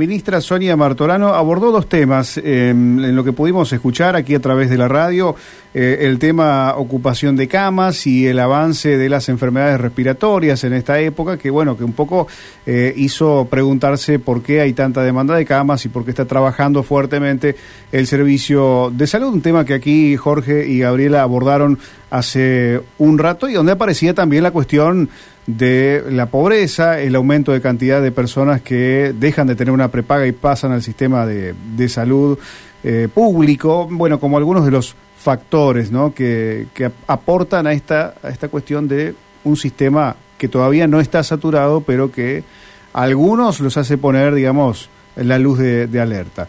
Ministra Sonia Martorano abordó dos temas em, en lo que pudimos escuchar aquí a través de la radio, eh, el tema ocupación de camas y el avance de las enfermedades respiratorias en esta época, que bueno, que un poco eh, hizo preguntarse por qué hay tanta demanda de camas y por qué está trabajando fuertemente el servicio de salud, un tema que aquí Jorge y Gabriela abordaron hace un rato y donde aparecía también la cuestión de la pobreza, el aumento de cantidad de personas que dejan de tener una prepaga y pasan al sistema de, de salud eh, público, bueno, como algunos de los factores ¿no? que, que aportan a esta, a esta cuestión de un sistema que todavía no está saturado, pero que algunos los hace poner, digamos, la luz de alerta.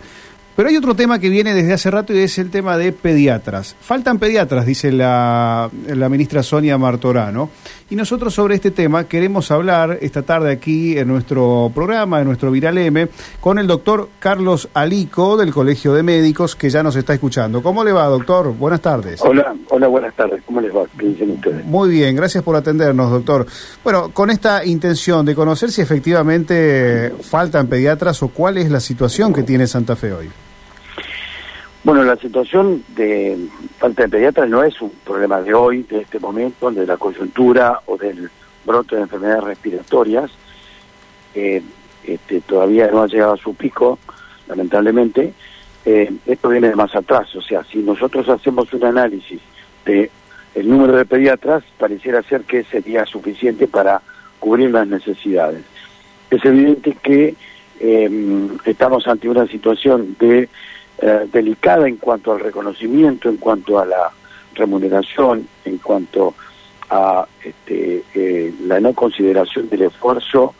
Pero hay otro tema que viene desde hace rato y es el tema de pediatras. Faltan pediatras, dice la, la, ministra Sonia Martorano. Y nosotros sobre este tema queremos hablar esta tarde aquí en nuestro programa, en nuestro Viral M, con el doctor Carlos Alico del Colegio de Médicos, que ya nos está escuchando. ¿Cómo le va, doctor? Buenas tardes. Hola, hola, buenas tardes. ¿Cómo les va? ¿Qué dicen ustedes? Muy bien, gracias por atendernos, doctor. Bueno, con esta intención de conocer si efectivamente faltan pediatras o cuál es la situación que tiene Santa Fe hoy. Bueno, la situación de falta de pediatras no es un problema de hoy, de este momento, de la coyuntura o del brote de enfermedades respiratorias. Este, todavía no ha llegado a su pico, lamentablemente. Eh, esto viene de más atrás, o sea, si nosotros hacemos un análisis de el número de pediatras, pareciera ser que sería suficiente para cubrir las necesidades. Es evidente que eh, estamos ante una situación de eh, delicada en cuanto al reconocimiento, en cuanto a la remuneración, en cuanto a este, eh, la no consideración del esfuerzo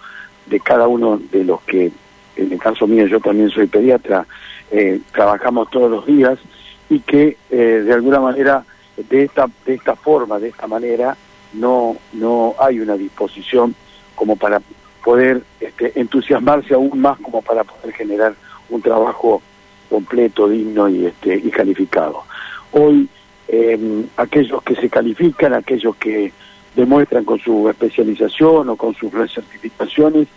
de cada uno de los que, en el caso mío yo también soy pediatra, eh, trabajamos todos los días y que de alguna manera de esta de esta forma, de esta manera, no no hay una disposición como para poder este, entusiasmarse aún más como para poder generar un trabajo completo, digno y, este, y calificado. Hoy eh, aquellos que se califican, aquellos que demuestran con su especialización o con sus recertificaciones,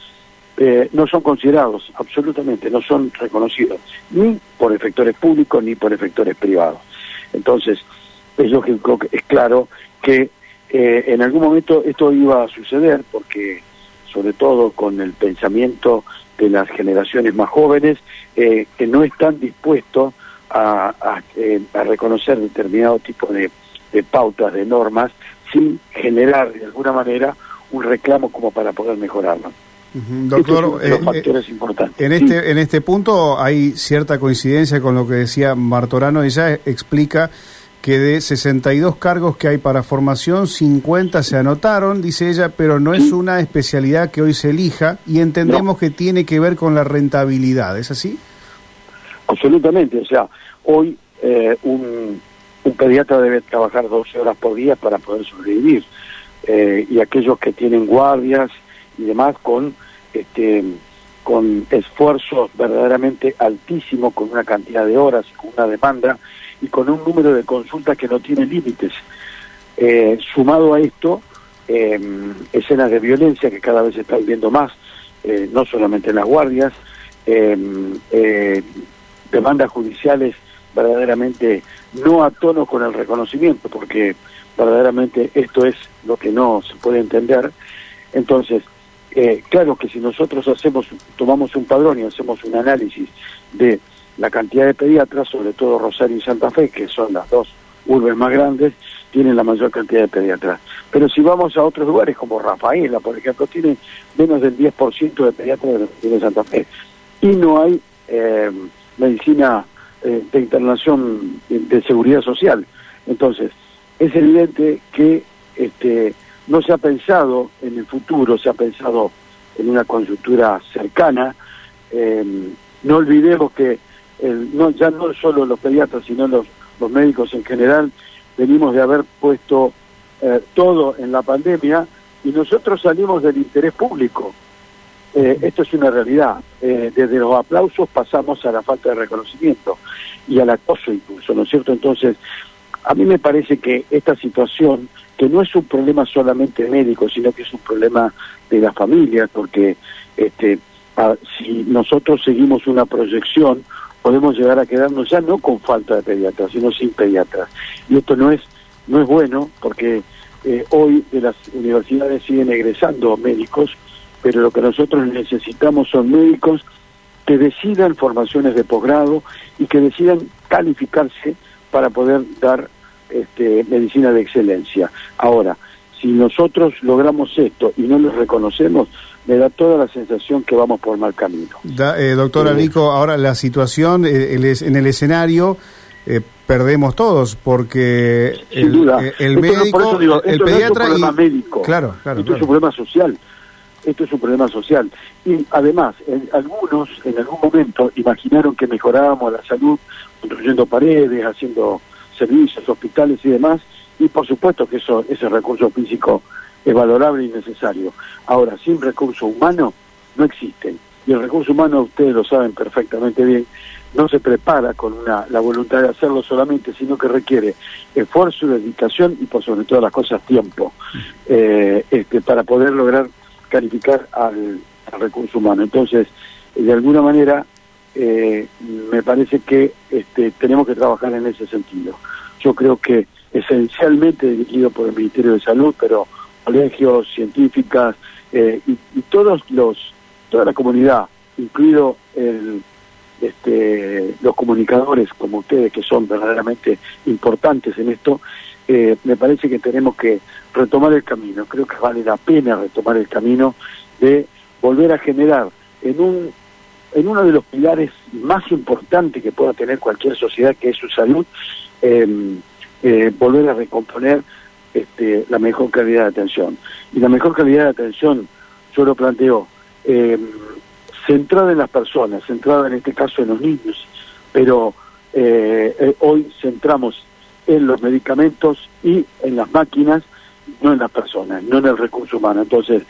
eh, no son considerados, absolutamente, no son reconocidos, ni por efectores públicos ni por efectores privados. Entonces, es lógico, es claro que eh, en algún momento esto iba a suceder, porque sobre todo con el pensamiento de las generaciones más jóvenes eh, que no están dispuestos a, a, eh, a reconocer determinado tipo de, de, pautas, de normas, sin generar de alguna manera un reclamo como para poder mejorarlo. Uh -huh. Doctor, es factores eh, importantes. En este, sí. en este punto hay cierta coincidencia con lo que decía Martorano, ella explica que de 62 cargos que hay para formación, 50 se anotaron, dice ella, pero no es una especialidad que hoy se elija y entendemos no. que tiene que ver con la rentabilidad, ¿es así? Absolutamente, o sea, hoy eh, un, un, pediatra debe trabajar 12 horas por día para poder sobrevivir eh, y aquellos que tienen guardias y demás con este con esfuerzos verdaderamente altísimos, con una cantidad de horas, con una demanda y con un número de consultas que no tiene límites. Eh, sumado a esto, eh, escenas de violencia que cada vez se están viendo más, eh, no solamente en las guardias, demandas judiciales verdaderamente no a tono con el reconocimiento, porque verdaderamente esto es lo que no se puede entender. Entonces, eh, claro que si nosotros hacemos, tomamos un padrón y hacemos un análisis de la cantidad de pediatras, sobre todo Rosario y Santa Fe, que son las dos urbes más grandes, tienen la mayor cantidad de pediatras. Pero si vamos a otros lugares como Rafaela, por ejemplo, tiene menos del 10% de pediatras de lo que tiene Santa Fe. Y no hay eh, medicina eh, de internación de seguridad social. Entonces, es evidente que este no se ha pensado en el futuro, se ha pensado en una coyuntura cercana. Eh, no olvidemos que el, no, ya no solo los pediatras, sino los, médicos en general, venimos de haber puesto eh, todo en la pandemia y nosotros salimos del interés público. Eh, esto es una realidad. desde los aplausos pasamos a la falta de reconocimiento y al acoso incluso, ¿no es cierto? Entonces, a mí me parece que esta situación que no es un problema solamente médico, sino que es un problema de las familias, porque este, si nosotros seguimos una proyección, podemos llegar a quedarnos ya no con falta de pediatras, sino sin pediatras. Y esto no es, no es bueno porque eh, hoy de las universidades siguen egresando médicos, pero lo que nosotros necesitamos son médicos que decidan formaciones de posgrado y que decidan calificarse para poder dar este, medicina de excelencia. Ahora, si nosotros logramos esto y no lo reconocemos, me da toda la sensación que vamos por mal camino. Da, eh, doctora Nico, ahora la situación eh, en el escenario eh, perdemos todos porque el, el médico, el pediatra es un problema médico, claro, claro, esto es un problema social. Esto es un problema social. Y además, algunos en algún momento imaginaron que mejorábamos la salud construyendo paredes, haciendo servicios, hospitales y demás, y por supuesto que eso ese recurso físico es valorable y necesario. Ahora, sin recurso humano no existen. Y el recurso humano, ustedes lo saben perfectamente bien, no se prepara con una, la voluntad de hacerlo solamente, sino que requiere esfuerzo, dedicación y por sobre todas las cosas tiempo eh, este, para poder lograr calificar al, recurso humano. Entonces, de alguna manera, eh, me parece que este, tenemos que trabajar en ese sentido. Yo creo que esencialmente dirigido por el Ministerio de Salud, pero colegios, científicas eh, y, todos los toda la comunidad, incluido el, este, los comunicadores como ustedes que son verdaderamente importantes en esto, eh, me parece que tenemos que retomar el camino. Creo que vale la pena retomar el camino de volver a generar en un en uno de los pilares más importantes que pueda tener cualquier sociedad, que es su salud, eh, eh, volver a recomponer este, la mejor calidad de atención. Y la mejor calidad de atención, yo lo planteo, eh, centrada en las personas, centrada en este caso en los niños, pero eh, eh, hoy centramos en los medicamentos y en las máquinas, no en las personas, no en el recurso humano. Entonces,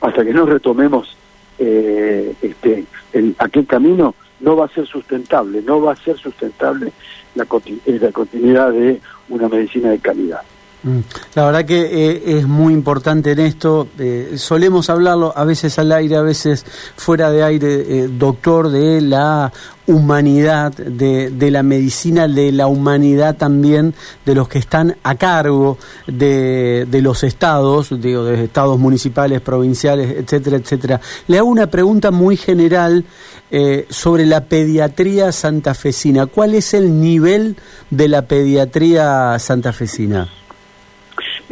hasta que no retomemos este, el, aquel camino, no va a ser sustentable, no va a ser sustentable la, la continuidad de una medicina de calidad. Mm. La verdad que eh, es muy importante en esto. Eh, solemos hablarlo a veces al aire, a veces fuera de aire, eh, doctor, de la humanidad, de, la medicina, de la humanidad también de los que están a cargo de los estados, digo, de estados municipales, provinciales, etcétera, etcétera. Le hago una pregunta muy general sobre la pediatría santafesina. ¿Cuál es el nivel de la pediatría santafesina?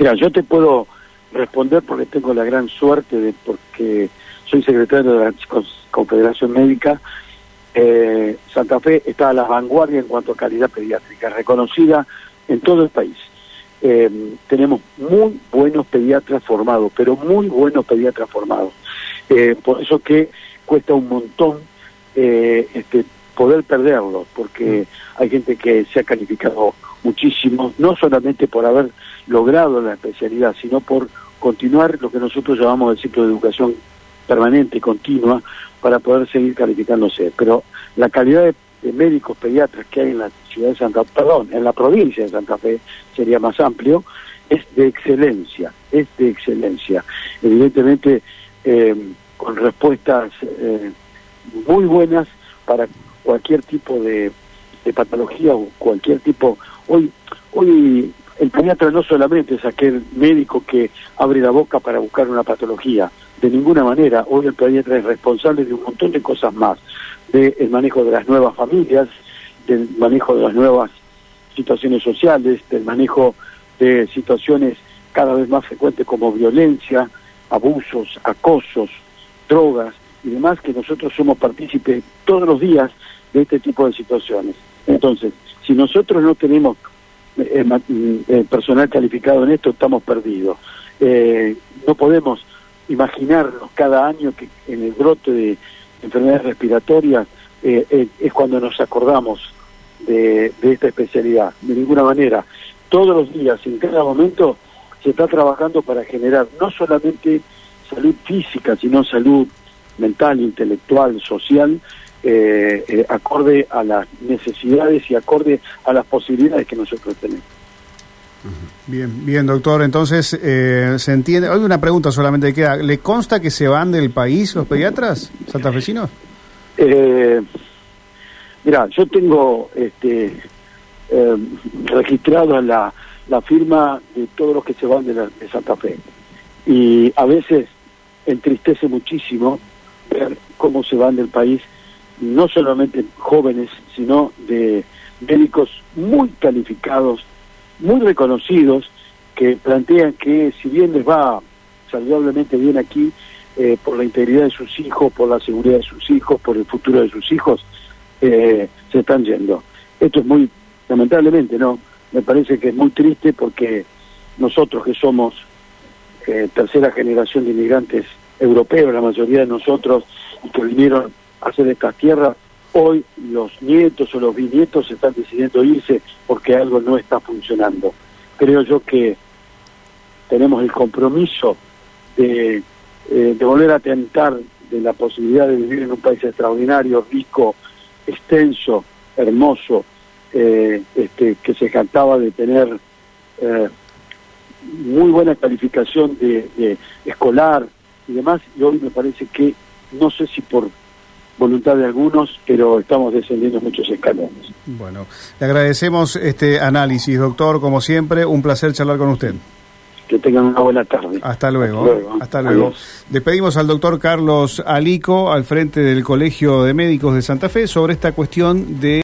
Mira, yo te puedo responder porque tengo la gran suerte de porque soy secretario de la Confederación Médica. Eh, Santa Fe está a la vanguardia en cuanto a calidad pediátrica, reconocida en todo el país. Eh, tenemos muy buenos pediatras formados, pero muy buenos pediatras formados. Eh, por eso que cuesta un montón este, poder perderlos, porque hay gente que se ha calificado muchísimo, no solamente por haber logrado la especialidad, sino por continuar lo que nosotros llamamos el ciclo de educación permanente, continua, para poder seguir calificándose. Pero la calidad de, médicos pediatras que hay en la ciudad de Santa perdón, en la provincia de Santa Fe, sería más amplio, es de excelencia, es de excelencia. Evidentemente, eh, con respuestas eh, muy buenas para cualquier tipo de, de patología o cualquier tipo Hoy, hoy el pediatra no solamente es aquel médico que abre la boca para buscar una patología, de ninguna manera. Hoy el pediatra es responsable de un montón de cosas más, del manejo de las nuevas familias, del manejo de las nuevas situaciones sociales, del manejo de situaciones cada vez más frecuentes como violencia, abusos, acosos, drogas y demás, que nosotros somos partícipes todos los días de este tipo de situaciones. Entonces, si nosotros no tenemos eh, eh, personal calificado en esto, estamos perdidos. Eh, no podemos imaginarnos cada año que en el brote de enfermedades respiratorias es cuando nos acordamos de, de esta especialidad. De ninguna manera. Todos los días, en cada momento, se está trabajando para generar no solamente salud física, sino salud mental, intelectual, social, eh, eh, acorde a las necesidades y acorde a las posibilidades que nosotros tenemos. Bien, bien, doctor. Entonces, eh, ¿se entiende? Hay una pregunta solamente queda. ¿Le consta que se van del país los pediatras santafesinos? Eh, mira, yo tengo este, eh, registrado la, la firma de todos los que se van de, de Santa Fe. Y a veces entristece muchísimo ver cómo se van del país, no solamente jóvenes, sino de médicos muy calificados, muy reconocidos, que plantean que si bien les va saludablemente bien aquí, eh, por la integridad de sus hijos, por la seguridad de sus hijos, por el futuro de sus hijos, eh, se están yendo. Esto es muy, lamentablemente, ¿no? Me parece que es muy triste porque nosotros que somos eh, tercera generación de inmigrantes europeos, la mayoría de nosotros, y que vinieron a hacer estas tierras, hoy los nietos o los bisnietos están decidiendo irse porque algo no está funcionando. Creo yo que tenemos el compromiso de, eh, volver a tentar de la posibilidad de vivir en un país extraordinario, rico, extenso, hermoso, eh, este, que se cantaba de tener eh, muy buena calificación de escolar y demás, y hoy me parece que, no sé si por voluntad de algunos, pero estamos descendiendo muchos escalones. Bueno, le agradecemos este análisis, doctor, como siempre, un placer charlar con usted. Que tengan una buena tarde. Hasta luego. Hasta luego. Hasta luego. Despedimos al doctor Carlos Alico al frente del Colegio de Médicos de Santa Fe sobre esta cuestión de...